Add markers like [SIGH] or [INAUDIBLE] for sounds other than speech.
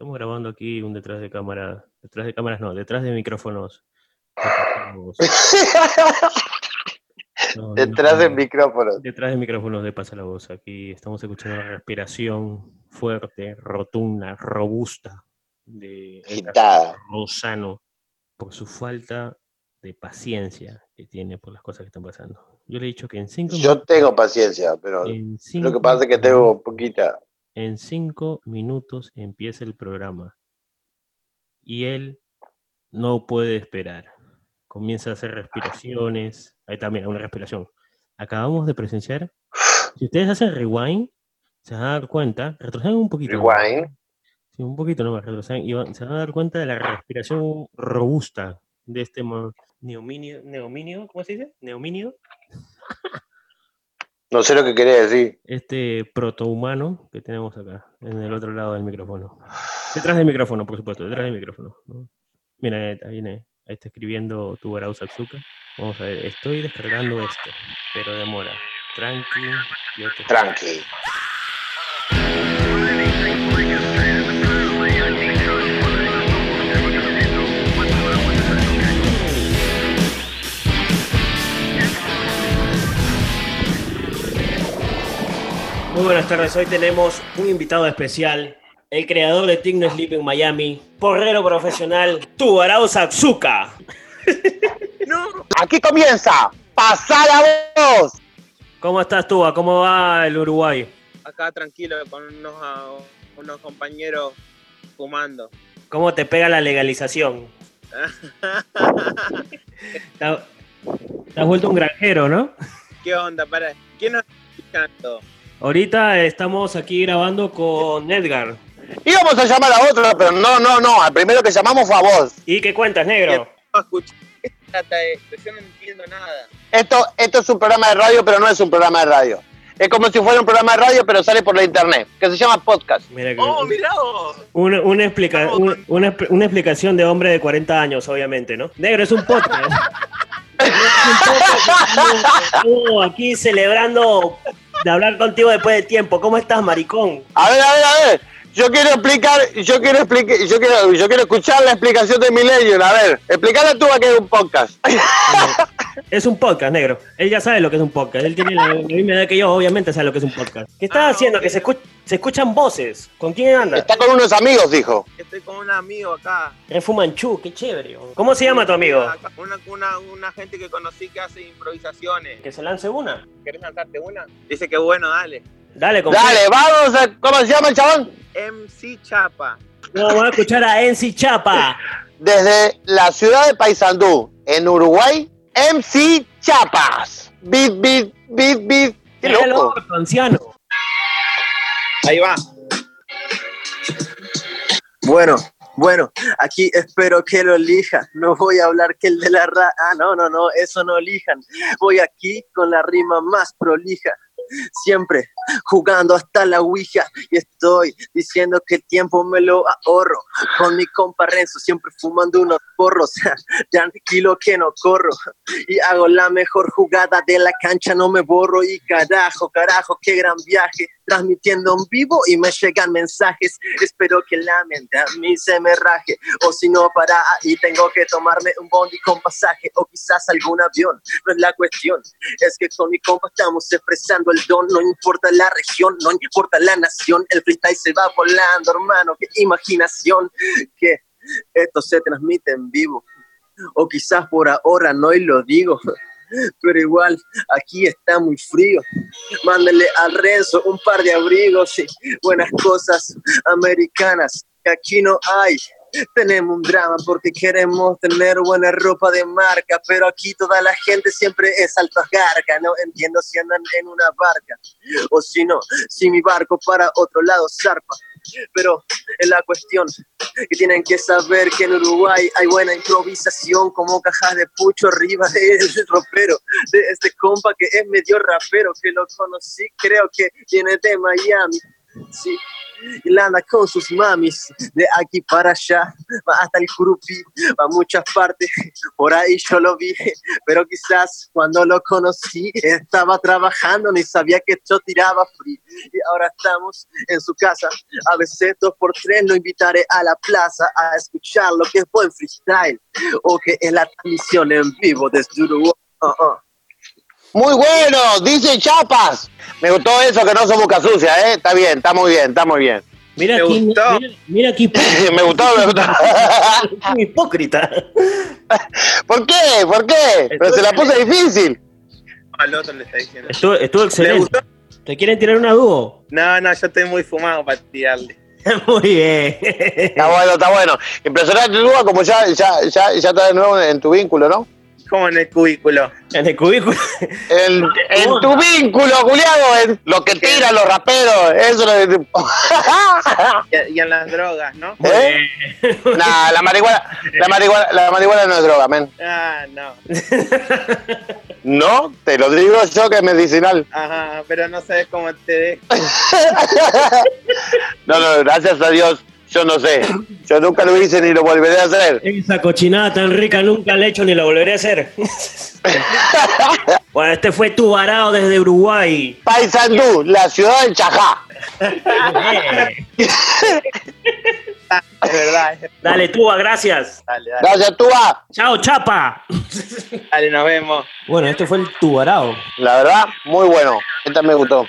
Estamos grabando aquí un detrás de cámara, detrás de cámaras no, detrás de micrófonos. [LAUGHS] No, Detrás no, del no. micrófono. Detrás de micrófonos de Pasa la Voz. Aquí estamos escuchando la respiración fuerte, rotunda, robusta de. Lozano por su falta de paciencia que tiene por las cosas que están pasando. Yo le he dicho que en cinco Yo tengo paciencia, pero lo que pasa es que tengo poquita. En cinco minutos empieza el programa. Y él no puede esperar. Comienza a hacer respiraciones. Ahí también, una respiración. Acabamos de presenciar. Si ustedes hacen rewind, se van a dar cuenta. Retrocedan un poquito. Rewind. Sí, un poquito nomás. Retrocedan y van- se van a dar cuenta de la respiración robusta de este neominio. ¿Neominio? ¿Cómo se dice? Neominio. [LAUGHS] No sé lo que quería decir. este protohumano que tenemos acá, en el otro lado del micrófono. Detrás del micrófono, por supuesto, detrás del micrófono. ¿no? Mira, ahí está, viene, ahí está escribiendo tu Satsuka. Vamos a ver, estoy descargando esto, pero demora. Tranqui, yo te- Tranqui. Tardes, hoy tenemos un invitado especial, el creador de Tigno Sleep en Miami, porrero profesional, tu Satsuka. [LAUGHS] Aquí comienza. Pasar la voz. ¿Cómo estás tú? ¿Cómo va el Uruguay? acá tranquilo con unos, unos compañeros fumando. ¿Cómo te pega la legalización? [LAUGHS] Te has te has vuelto un granjero, ¿no? ¿Qué onda? Para, ¿Quién nos está escuchando? Ahorita estamos aquí grabando con Edgar. Íbamos a llamar a otro, pero no, no, no. Al primero que llamamos fue a vos. ¿Y qué cuentas, negro? No escuché. ¿Qué trata esto? Yo no entiendo nada. Esto, esto es un programa de radio, pero no es un programa de radio. Es como si fuera un programa de radio, pero sale por la internet, que se llama podcast. Mira que- ¡Oh, mirá vos! una, una, explica- No, una, una expl- una explicación de hombre de 40 años, obviamente, ¿no? Negro, es un podcast. [LAUGHS] Es un podcast. No, aquí celebrando de hablar contigo después de tiempo. ¿Cómo estás, maricón? A ver, a ver, a ver. Yo quiero explicar, yo quiero explicar, yo quiero, yo quiero escuchar la explicación de Millennium. A ver, explícala tú a que es un podcast. Es un podcast, negro. Él ya sabe lo que es un podcast. Él tiene la, misma edad que yo, obviamente sabe lo que es un podcast. ¿Qué estás Ah, haciendo? Que se, escu- se escuchan voces. ¿Con quién andas? Está con unos amigos, dijo. Estoy con un amigo acá. Es Fumanchu, qué chévere. ¿Cómo se llama tu amigo? Una, una, una gente que conocí que hace improvisaciones. Que se lance una. ¿Querés lanzarte una? Dice que bueno, dale. Dale, con Dale, vamos a, ¿cómo se llama el chabón? MC Chapa. No, vamos a escuchar a Enzi Chapa. [LAUGHS] Desde la ciudad de Paysandú, en Uruguay, MC Chapas. Bit, bit, bit, bit. Qué loco, anciano. Ahí va. Bueno, bueno, aquí espero que lo elijan. No voy a hablar que el de la ra... Ah, no, no, no, eso no elijan. Voy aquí con la rima más prolija. Siempre jugando hasta la ouija y estoy diciendo que el tiempo me lo ahorro. Con mi compa Renzo siempre fumando unos porros. [LAUGHS] Tranquilo que no corro y hago la mejor jugada de la cancha, no me borro y carajo, carajo, qué gran viaje. Transmitiendo en vivo y me llegan mensajes. Espero que la mente a mí se me raje. O si no, para ahí tengo que tomarme un bondi con pasaje. O quizás algún avión. No es la cuestión. Es que con mi compa estamos expresando el don. No importa la región, no importa la nación. El freestyle se va volando, hermano. Qué imaginación. Que esto se transmite en vivo. O quizás por ahora no y lo digo. Pero igual, aquí está muy frío. Mándale al Renzo un par de abrigos y buenas cosas americanas que aquí no hay. Tenemos un drama porque queremos tener buena ropa de marca, pero aquí toda la gente siempre es alta garga. No entiendo si andan en una barca o si no, si mi barco para otro lado zarpa. Pero es la cuestión que tienen que saber que en Uruguay hay buena improvisación como cajas de pucho arriba [LAUGHS] del ropero de este compa que es medio rapero que lo conocí creo que viene de Miami Sí, y la anda con sus mamis, de aquí para allá, va hasta el grupi, va a muchas partes, por ahí yo lo vi, pero quizás cuando lo conocí estaba trabajando, ni sabía que yo tiraba free, y ahora estamos en su casa, a veces dos por tres lo invitaré a la plaza a escuchar lo que es buen freestyle, o que es la transmisión en vivo desde Uruguay. -uh. Muy bueno, dice Chapas. Me gustó eso que no somos boca sucia, ¿eh? Está bien, está muy bien, está muy bien. Mira Me aquí, gustó. mira, mira aquí, me gustó, me gustó. [LAUGHS] hipócrita. ¿Por qué? ¿Por qué? Pero se la puse difícil. Al otro le está diciendo. Estuvo, estuvo ¿Le excelente. gustó? ¿Te quieren tirar una dúo? No, no, yo estoy muy fumado para tirarle. [LAUGHS] Muy bien. Está bueno, está bueno. Impresionante, Lua, como ya, ya, ya, ya está de nuevo en tu vínculo, ¿no? Como en el cubículo. En el cubículo. En, [LAUGHS] en tu vínculo, Juliado, en lo que tiran los raperos, eso es lo. Y, y en las drogas, ¿no? ¿Eh? Nah, la marihuana, la marihuana, la marihuana no es droga, men. Ah, no. No, te lo digo yo que es medicinal. Ajá, pero no sabes cómo te dejo. [LAUGHS] No, no, gracias a Dios, yo no sé. Yo nunca lo hice ni lo volveré a hacer. Esa cochinada tan rica nunca la he hecho ni la volveré a hacer. [LAUGHS] bueno, este fue tu varado desde Uruguay. Paysandú, la ciudad del Chajá. Es verdad. Dale, Tuba, gracias. Dale, dale, Gracias, Túa. Chao, chapa. dale, nos vemos. Bueno, este fue el Tubarao. La verdad, muy bueno. Esta me gustó.